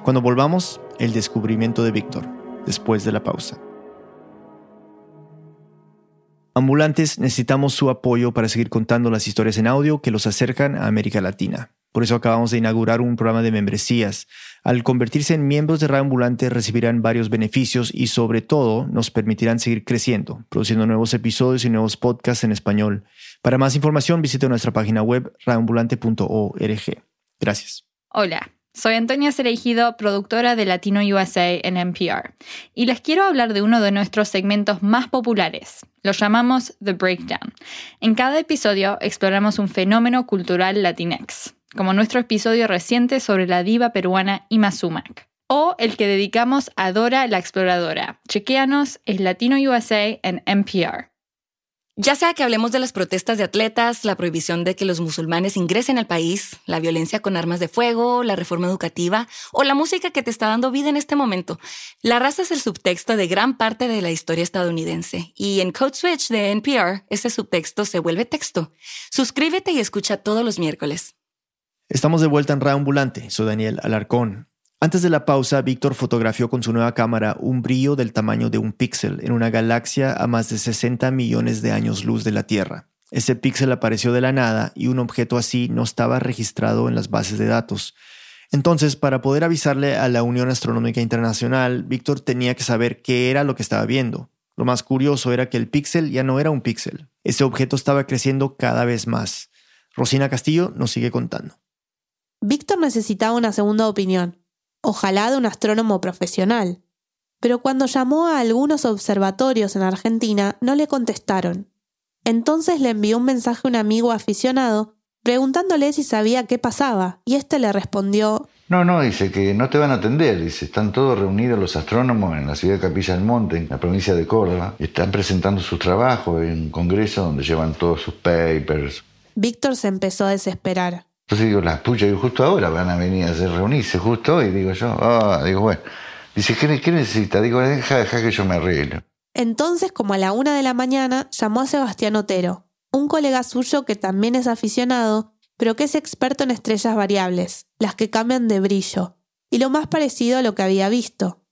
Cuando volvamos, el descubrimiento de Víctor, después de la pausa. Ambulantes, necesitamos su apoyo para seguir contando las historias en audio que los acercan a América Latina. Por eso acabamos de inaugurar un programa de membresías. Al convertirse en miembros de Radio Ambulante recibirán varios beneficios y sobre todo nos permitirán seguir creciendo, produciendo nuevos episodios y nuevos podcasts en español. Para más información visite nuestra página web radioambulante.org. Gracias. Hola, soy Antonia Cereijido, productora de Latino USA en NPR, y les quiero hablar de uno de nuestros segmentos más populares. Lo llamamos The Breakdown. En cada episodio exploramos un fenómeno cultural latinex, como nuestro episodio reciente sobre la diva peruana Ima Sumac, o el que dedicamos a Dora la Exploradora. Chequéanos, es Latino USA en NPR. Ya sea que hablemos de las protestas de atletas, la prohibición de que los musulmanes ingresen al país, la violencia con armas de fuego, la reforma educativa o la música que te está dando vida en este momento, la raza es el subtexto de gran parte de la historia estadounidense y en Code Switch de NPR ese subtexto se vuelve texto. Suscríbete y escucha todos los miércoles. Estamos de vuelta en Radio Ambulante. Soy Daniel Alarcón. Antes de la pausa, Víctor fotografió con su nueva cámara un brillo del tamaño de un píxel en una galaxia a más de 60 millones de años luz de la Tierra. Ese píxel apareció de la nada y un objeto así no estaba registrado en las bases de datos. Entonces, para poder avisarle a la Unión Astronómica Internacional, Víctor tenía que saber qué era lo que estaba viendo. Lo más curioso era que el píxel ya no era un píxel. Ese objeto estaba creciendo cada vez más. Rosina Castillo nos sigue contando. Víctor necesitaba una segunda opinión, ojalá de un astrónomo profesional. Pero cuando llamó a algunos observatorios en Argentina, no le contestaron. Entonces le envió un mensaje a un amigo aficionado preguntándole si sabía qué pasaba, y éste le respondió No, no, dice que no te van a atender. Dice, están todos reunidos los astrónomos en la ciudad de Capilla del Monte, en la provincia de Córdoba. Están presentando sus trabajos en un congreso donde llevan todos sus papers. Víctor se empezó a desesperar. Entonces digo, las puchas, digo, justo ahora van a venir a hacer reunirse, justo hoy, digo yo. Ah, digo, bueno. Dice, ¿qué, qué necesita? Digo, deja, deja que yo me arreglo. Entonces, como a la una de la mañana, llamó a Sebastián Otero, un colega suyo que también es aficionado, pero que es experto en estrellas variables, las que cambian de brillo, y lo más parecido a lo que había visto.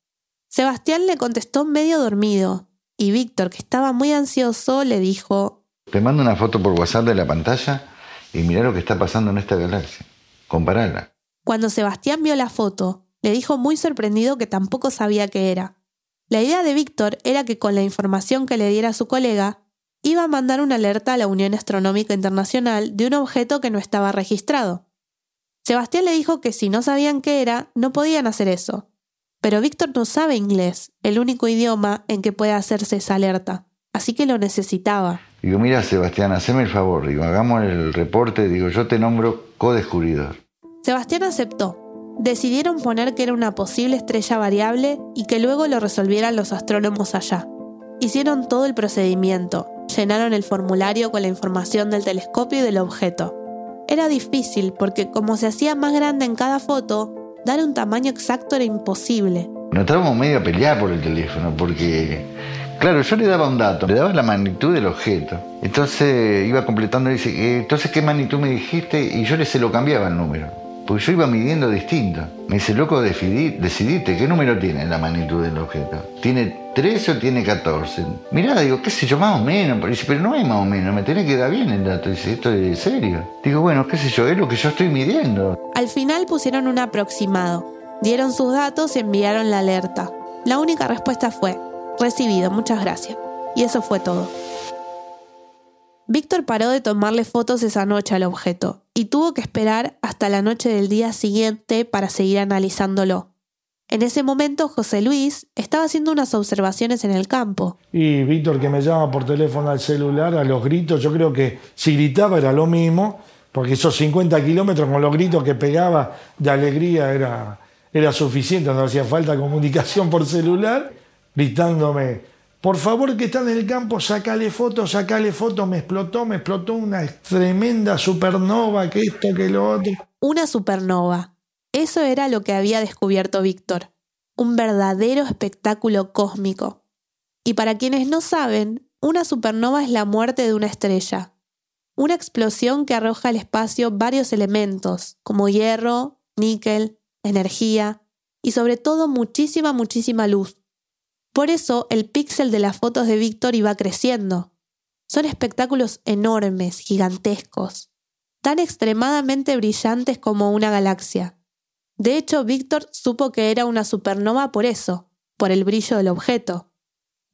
Sebastián le contestó medio dormido, y Víctor, que estaba muy ansioso, le dijo, Te mando una foto por WhatsApp de la pantalla y mira lo que está pasando en esta galaxia. Comparala. Cuando Sebastián vio la foto, le dijo muy sorprendido que tampoco sabía qué era. La idea de Víctor era que con la información que le diera su colega, iba a mandar una alerta a la Unión Astronómica Internacional de un objeto que no estaba registrado. Sebastián le dijo que si no sabían qué era, no podían hacer eso. Pero Víctor no sabe inglés, el único idioma en que puede hacerse esa alerta, así que lo necesitaba. Digo, mira Sebastián, haceme el favor, digo, hagamos el reporte, digo, yo te nombro co-descubridor. Sebastián aceptó. Decidieron poner que era una posible estrella variable y que luego lo resolvieran los astrónomos allá. Hicieron todo el procedimiento, llenaron el formulario con la información del telescopio y del objeto. Era difícil porque como se hacía más grande en cada foto, dar un tamaño exacto era imposible. Nos estábamos medio a pelear por el teléfono porque Claro, yo le daba un dato, le daba la magnitud del objeto. Entonces iba completando y dice, eh, entonces qué magnitud me dijiste y yo le se lo cambiaba el número. Porque yo iba midiendo distinto. Me dice, loco, decidite, ¿qué número tiene la magnitud del objeto? ¿Tiene 13 o tiene 14? Mirá, digo, qué sé yo, más o menos. Pero dice, pero no es más o menos, me tiene que dar bien el dato. Dice, esto es serio. Digo, bueno, qué sé yo, es lo que yo estoy midiendo. Al final pusieron un aproximado. Dieron sus datos y enviaron la alerta. La única respuesta fue, Recibido, muchas gracias. Y eso fue todo. Víctor paró de tomarle fotos esa noche al objeto y tuvo que esperar hasta la noche del día siguiente para seguir analizándolo. En ese momento José Luis estaba haciendo unas observaciones en el campo. Y Víctor que me llama por teléfono al celular a los gritos, yo creo que si gritaba era lo mismo, porque esos 50 kilómetros con los gritos que pegaba de alegría era, era suficiente, no hacía falta comunicación por celular gritándome, por favor que están en el campo, sacale fotos, sacale fotos, me explotó, me explotó una tremenda supernova, que esto, que lo otro. Una supernova. Eso era lo que había descubierto Víctor. Un verdadero espectáculo cósmico. Y para quienes no saben, una supernova es la muerte de una estrella. Una explosión que arroja al espacio varios elementos, como hierro, níquel, energía y sobre todo muchísima, muchísima luz. Por eso el píxel de las fotos de Víctor iba creciendo. Son espectáculos enormes, gigantescos, tan extremadamente brillantes como una galaxia. De hecho, Víctor supo que era una supernova por eso, por el brillo del objeto.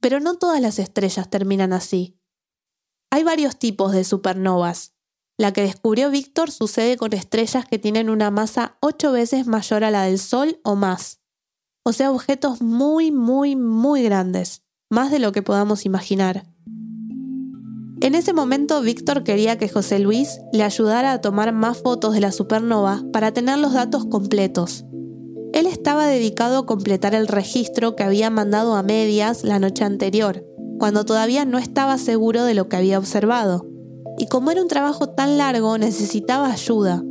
Pero no todas las estrellas terminan así. Hay varios tipos de supernovas. La que descubrió Víctor sucede con estrellas que tienen una masa ocho veces mayor a la del Sol o más o sea, objetos muy, muy, muy grandes, más de lo que podamos imaginar. En ese momento, Víctor quería que José Luis le ayudara a tomar más fotos de la supernova para tener los datos completos. Él estaba dedicado a completar el registro que había mandado a medias la noche anterior, cuando todavía no estaba seguro de lo que había observado. Y como era un trabajo tan largo, necesitaba ayuda.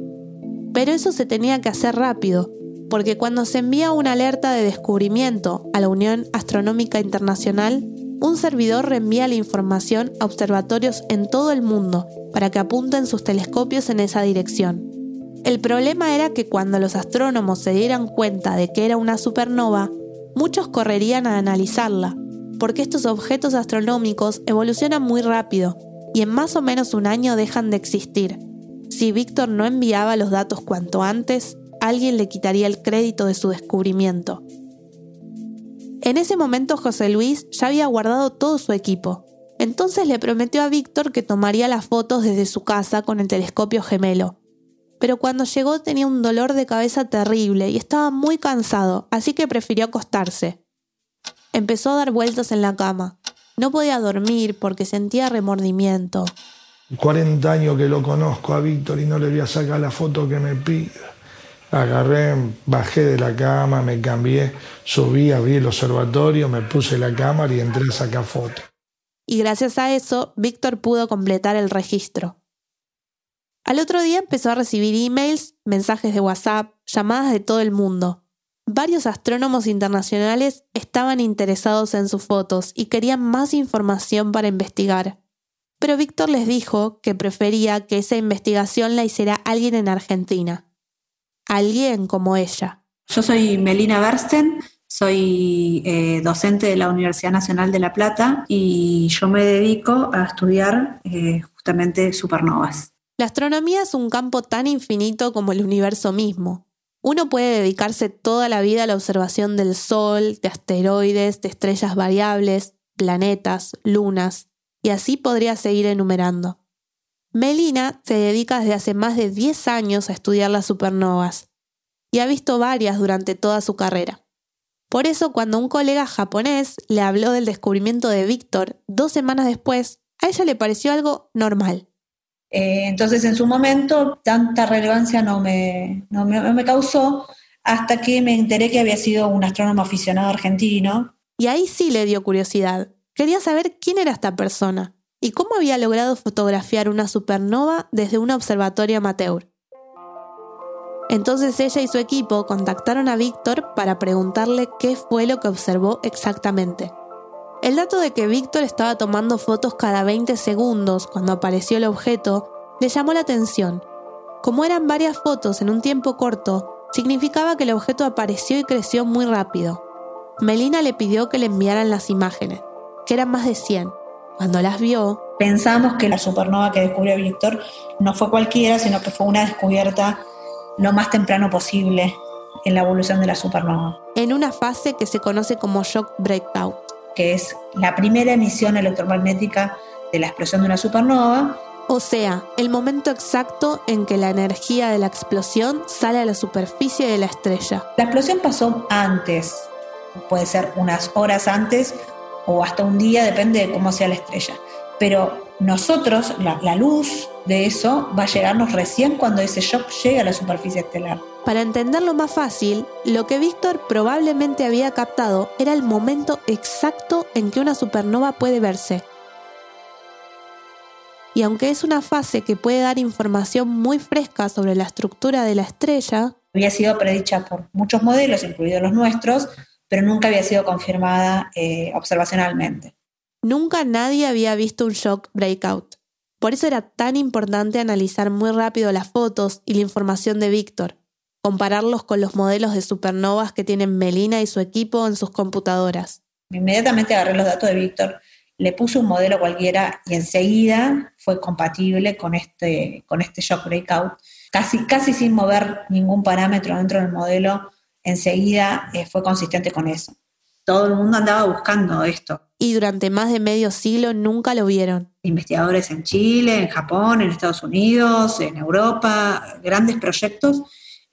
Pero eso se tenía que hacer rápido, porque cuando se envía una alerta de descubrimiento a la Unión Astronómica Internacional, un servidor reenvía la información a observatorios en todo el mundo para que apunten sus telescopios en esa dirección. El problema era que cuando los astrónomos se dieran cuenta de que era una supernova, muchos correrían a analizarla, porque estos objetos astronómicos evolucionan muy rápido y en más o menos un año dejan de existir. Si Víctor no enviaba los datos cuanto antes, alguien le quitaría el crédito de su descubrimiento. En ese momento José Luis ya había guardado todo su equipo. Entonces le prometió a Víctor que tomaría las fotos desde su casa con el telescopio gemelo. Pero cuando llegó tenía un dolor de cabeza terrible y estaba muy cansado, así que prefirió acostarse. Empezó a dar vueltas en la cama. No podía dormir porque sentía remordimiento. 40 años que lo conozco a Víctor y no le voy a sacar la foto que me pide. Agarré, bajé de la cama, me cambié, subí, abrí el observatorio, me puse la cámara y entré a sacar fotos. Y gracias a eso, Víctor pudo completar el registro. Al otro día empezó a recibir emails, mensajes de WhatsApp, llamadas de todo el mundo. Varios astrónomos internacionales estaban interesados en sus fotos y querían más información para investigar. Pero Víctor les dijo que prefería que esa investigación la hiciera alguien en Argentina alguien como ella. Yo soy Melina Bersten, Soy eh, docente de la Universidad Nacional de La Plata y yo me dedico a estudiar eh, justamente supernovas. La astronomía es un campo tan infinito como el universo mismo. Uno puede dedicarse toda la vida a la observación del Sol, de asteroides, de estrellas variables, planetas, lunas, y así podría seguir enumerando. Melina se dedica desde hace más de 10 años a estudiar las supernovas y ha visto varias durante toda su carrera. Por eso cuando un colega japonés le habló del descubrimiento de Víctor dos semanas después, a ella le pareció algo normal. Eh, entonces en su momento tanta relevancia no me, no me causó hasta que me enteré que había sido un astrónomo aficionado argentino. Y ahí sí le dio curiosidad. Quería saber quién era esta persona y cómo había logrado fotografiar una supernova desde un observatorio amateur. Entonces ella y su equipo contactaron a Víctor para preguntarle qué fue lo que observó exactamente. El dato de que Víctor estaba tomando fotos cada 20 segundos cuando apareció el objeto le llamó la atención. Como eran varias fotos en un tiempo corto, significaba que el objeto apareció y creció muy rápido. Melina le pidió que le enviaran las imágenes, que eran más de 100. Cuando las vio, pensamos que la supernova que descubrió Víctor no fue cualquiera, sino que fue una descubierta lo más temprano posible en la evolución de la supernova. En una fase que se conoce como shock breakout. Que es la primera emisión electromagnética de la explosión de una supernova. O sea, el momento exacto en que la energía de la explosión sale a la superficie de la estrella. La explosión pasó antes, puede ser unas horas antes o hasta un día, depende de cómo sea la estrella. Pero nosotros, la, luz de eso va a llegarnos recién cuando ese shock llegue a la superficie estelar. Para entenderlo más fácil, lo que Víctor probablemente había captado era el momento exacto en que una supernova puede verse. Y aunque es una fase que puede dar información muy fresca sobre la estructura de la estrella, había sido predicha por muchos modelos, incluidos los nuestros, pero nunca había sido confirmada eh, observacionalmente. Nunca nadie había visto un shock breakout. Por eso era tan importante analizar muy rápido las fotos y la información de Víctor, compararlos con los modelos de supernovas que tienen Melina y su equipo en sus computadoras. Inmediatamente agarré los datos de Víctor, le puse un modelo cualquiera y enseguida fue compatible con este, con este shock breakout. Casi, casi sin mover ningún parámetro dentro del modelo, enseguida eh, fue consistente con eso. Todo el mundo andaba buscando esto y durante más de medio siglo nunca lo vieron. Investigadores en Chile, en Japón, en Estados Unidos, en Europa, grandes proyectos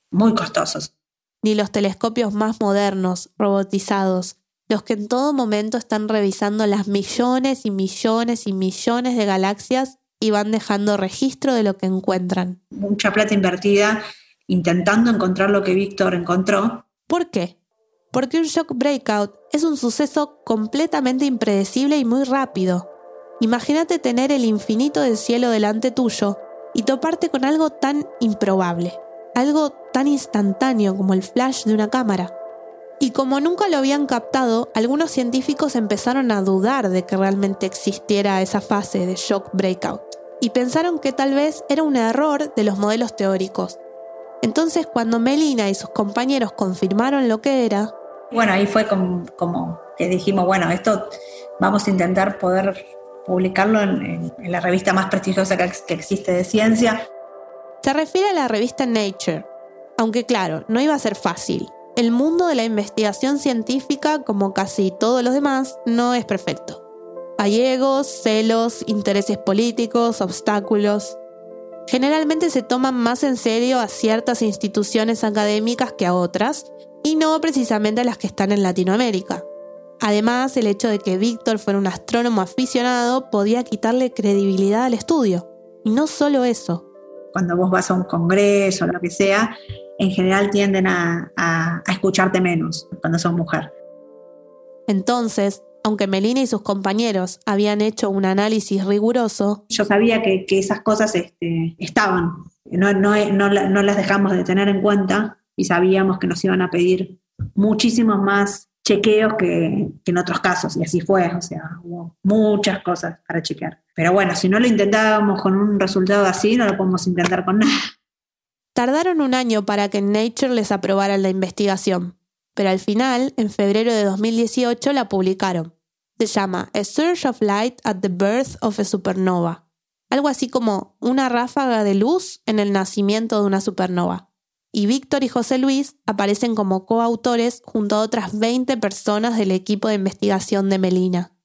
muy costosos. Ni los telescopios más modernos, robotizados, los que en todo momento están revisando las millones y millones y millones de galaxias y van dejando registro de lo que encuentran. Mucha plata invertida intentando encontrar lo que Víctor encontró. ¿Por qué? porque un shock breakout es un suceso completamente impredecible y muy rápido. Imagínate tener el infinito del cielo delante tuyo y toparte con algo tan improbable, algo tan instantáneo como el flash de una cámara. Y como nunca lo habían captado, algunos científicos empezaron a dudar de que realmente existiera esa fase de shock breakout y pensaron que tal vez era un error de los modelos teóricos. Entonces cuando Melina y sus compañeros confirmaron lo que era, bueno, ahí fue como, que dijimos, bueno, esto vamos a intentar poder publicarlo en, la revista más prestigiosa que, que existe de ciencia. Se refiere a la revista Nature, aunque claro, no iba a ser fácil. El mundo de la investigación científica, como casi todos los demás, no es perfecto. Hay egos, celos, intereses políticos, obstáculos. Generalmente se toman más en serio a ciertas instituciones académicas que a otras, y no precisamente las que están en Latinoamérica. Además, el hecho de que Víctor fuera un astrónomo aficionado podía quitarle credibilidad al estudio. Y no solo eso. Cuando vos vas a un congreso o lo que sea, en general tienden a, escucharte menos cuando sos mujer. Entonces, aunque Melina y sus compañeros habían hecho un análisis riguroso, yo sabía que, esas cosas este, estaban, no, no las dejamos de tener en cuenta y sabíamos que nos iban a pedir muchísimos más chequeos que, en otros casos, y así fue, o sea, hubo muchas cosas para chequear. Pero bueno, si no lo intentábamos con un resultado así, no lo podemos intentar con nada. Tardaron un año para que Nature les aprobara la investigación. Pero al final, en febrero de 2018, la publicaron. Se llama A Surge of Light at the Birth of a Supernova. Algo así como una ráfaga de luz en el nacimiento de una supernova. Y Víctor y José Luis aparecen como coautores junto a otras 20 personas del equipo de investigación de Melina.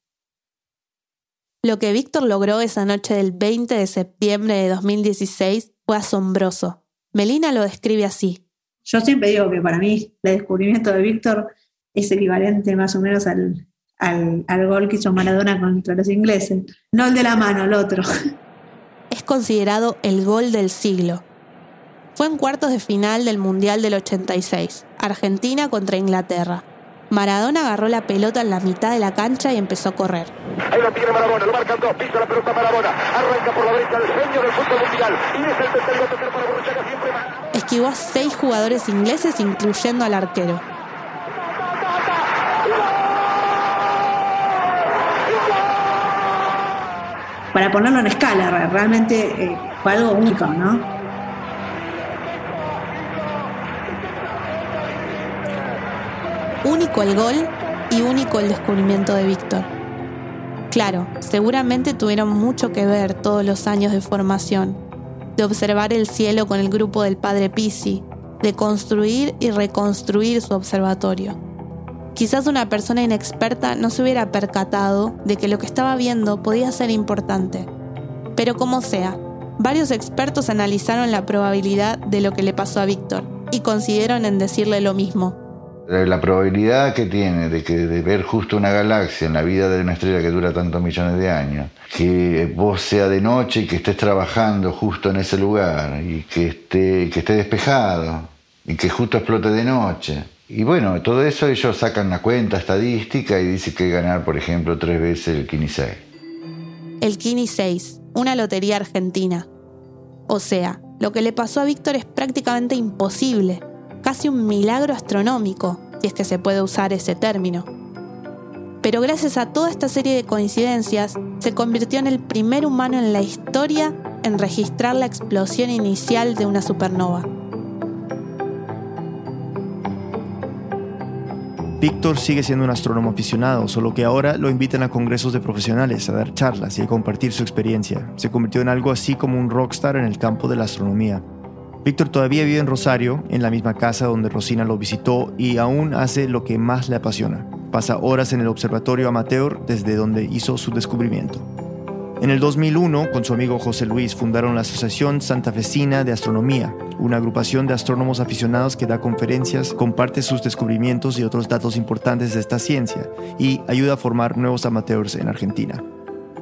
Lo que Víctor logró esa noche del 20 de septiembre de 2016 fue asombroso. Melina lo describe así. Yo siempre digo que para mí el descubrimiento de Víctor es equivalente más o menos al, al, gol que hizo Maradona contra los ingleses. No el de la mano, el otro. Es considerado el gol del siglo. Fue en cuartos de final del Mundial del 86, Argentina contra Inglaterra. Maradona agarró la pelota en la mitad de la cancha y empezó a correr. Ahí lo tiene Maradona, lo marcan dos, pisa la pelota Maradona, arranca por la derecha el genio del fútbol mundial y es el tocar para Borruchaga siempre Esquivó a seis jugadores ingleses, incluyendo al arquero. Para ponerlo en escala, realmente eh, fue algo único, ¿no? Único el gol y único el descubrimiento de Víctor. Claro, seguramente tuvieron mucho que ver todos los años de formación, de observar el cielo con el grupo del padre Pisi, de construir y reconstruir su observatorio. Quizás una persona inexperta no se hubiera percatado de que lo que estaba viendo podía ser importante. Pero como sea, varios expertos analizaron la probabilidad de lo que le pasó a Víctor y coincidieron en decirle lo mismo. La probabilidad que tiene de, que, de ver justo una galaxia en la vida de una estrella que dura tantos millones de años, que vos sea de noche y que estés trabajando justo en ese lugar y que esté, que esté despejado y que justo explote de noche. Y bueno, todo eso ellos sacan una cuenta estadística y dicen que ganar, por ejemplo, tres veces el Kini 6. El Kini 6, una lotería argentina. O sea, lo que le pasó a Víctor es prácticamente imposible casi un milagro astronómico, si es que se puede usar ese término. Pero gracias a toda esta serie de coincidencias, se convirtió en el primer humano en la historia en registrar la explosión inicial de una supernova. Víctor sigue siendo un astrónomo aficionado, solo que ahora lo invitan a congresos de profesionales, a dar charlas y a compartir su experiencia. Se convirtió en algo así como un rockstar en el campo de la astronomía. Víctor todavía vive en Rosario, en la misma casa donde Rosina lo visitó y aún hace lo que más le apasiona. Pasa horas en el observatorio amateur desde donde hizo su descubrimiento. En el 2001, con su amigo José Luis, fundaron la Asociación Santafesina de Astronomía, una agrupación de astrónomos aficionados que da conferencias, comparte sus descubrimientos y otros datos importantes de esta ciencia y ayuda a formar nuevos amateurs en Argentina.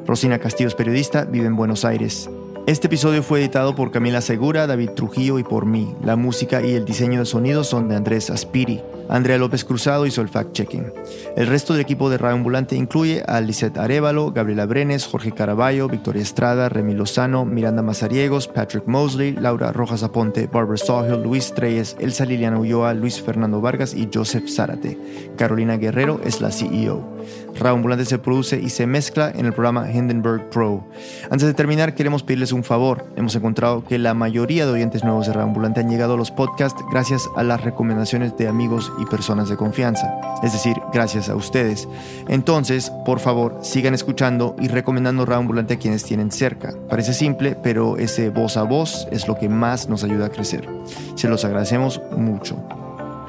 Rosina Castillo es periodista, vive en Buenos Aires. Este episodio fue editado por Camila Segura, David Trujillo y por mí. La música y el diseño de sonido son de Andrés Aspiri. Andrea López Cruzado hizo el fact-checking. El resto del equipo de Radio Ambulante incluye a Lisette Arevalo, Gabriela Brenes, Jorge Caraballo, Victoria Estrada, Remy Lozano, Miranda Mazariegos, Patrick Mosley, Laura Rojas Aponte, Barbara Sawhill, Luis Treyes, Elsa Liliana Ulloa, Luis Fernando Vargas y Joseph Zárate. Carolina Guerrero es la CEO. Radio Ambulante se produce y se mezcla en el programa Hindenburg Pro. Antes de terminar, queremos pedirles un favor. Hemos encontrado que la mayoría de oyentes nuevos de Radio Ambulante han llegado a los podcasts gracias a las recomendaciones de amigos y personas de confianza. Es decir, gracias a ustedes. Entonces, por favor, sigan escuchando y recomendando Radio Ambulante a quienes tienen cerca. Parece simple, pero ese voz a voz es lo que más nos ayuda a crecer. Se los agradecemos mucho.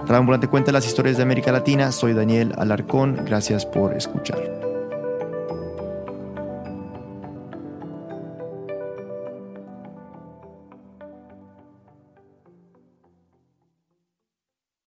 Radio Ambulante cuenta las historias de América Latina. Soy Daniel Alarcón. Gracias por escuchar.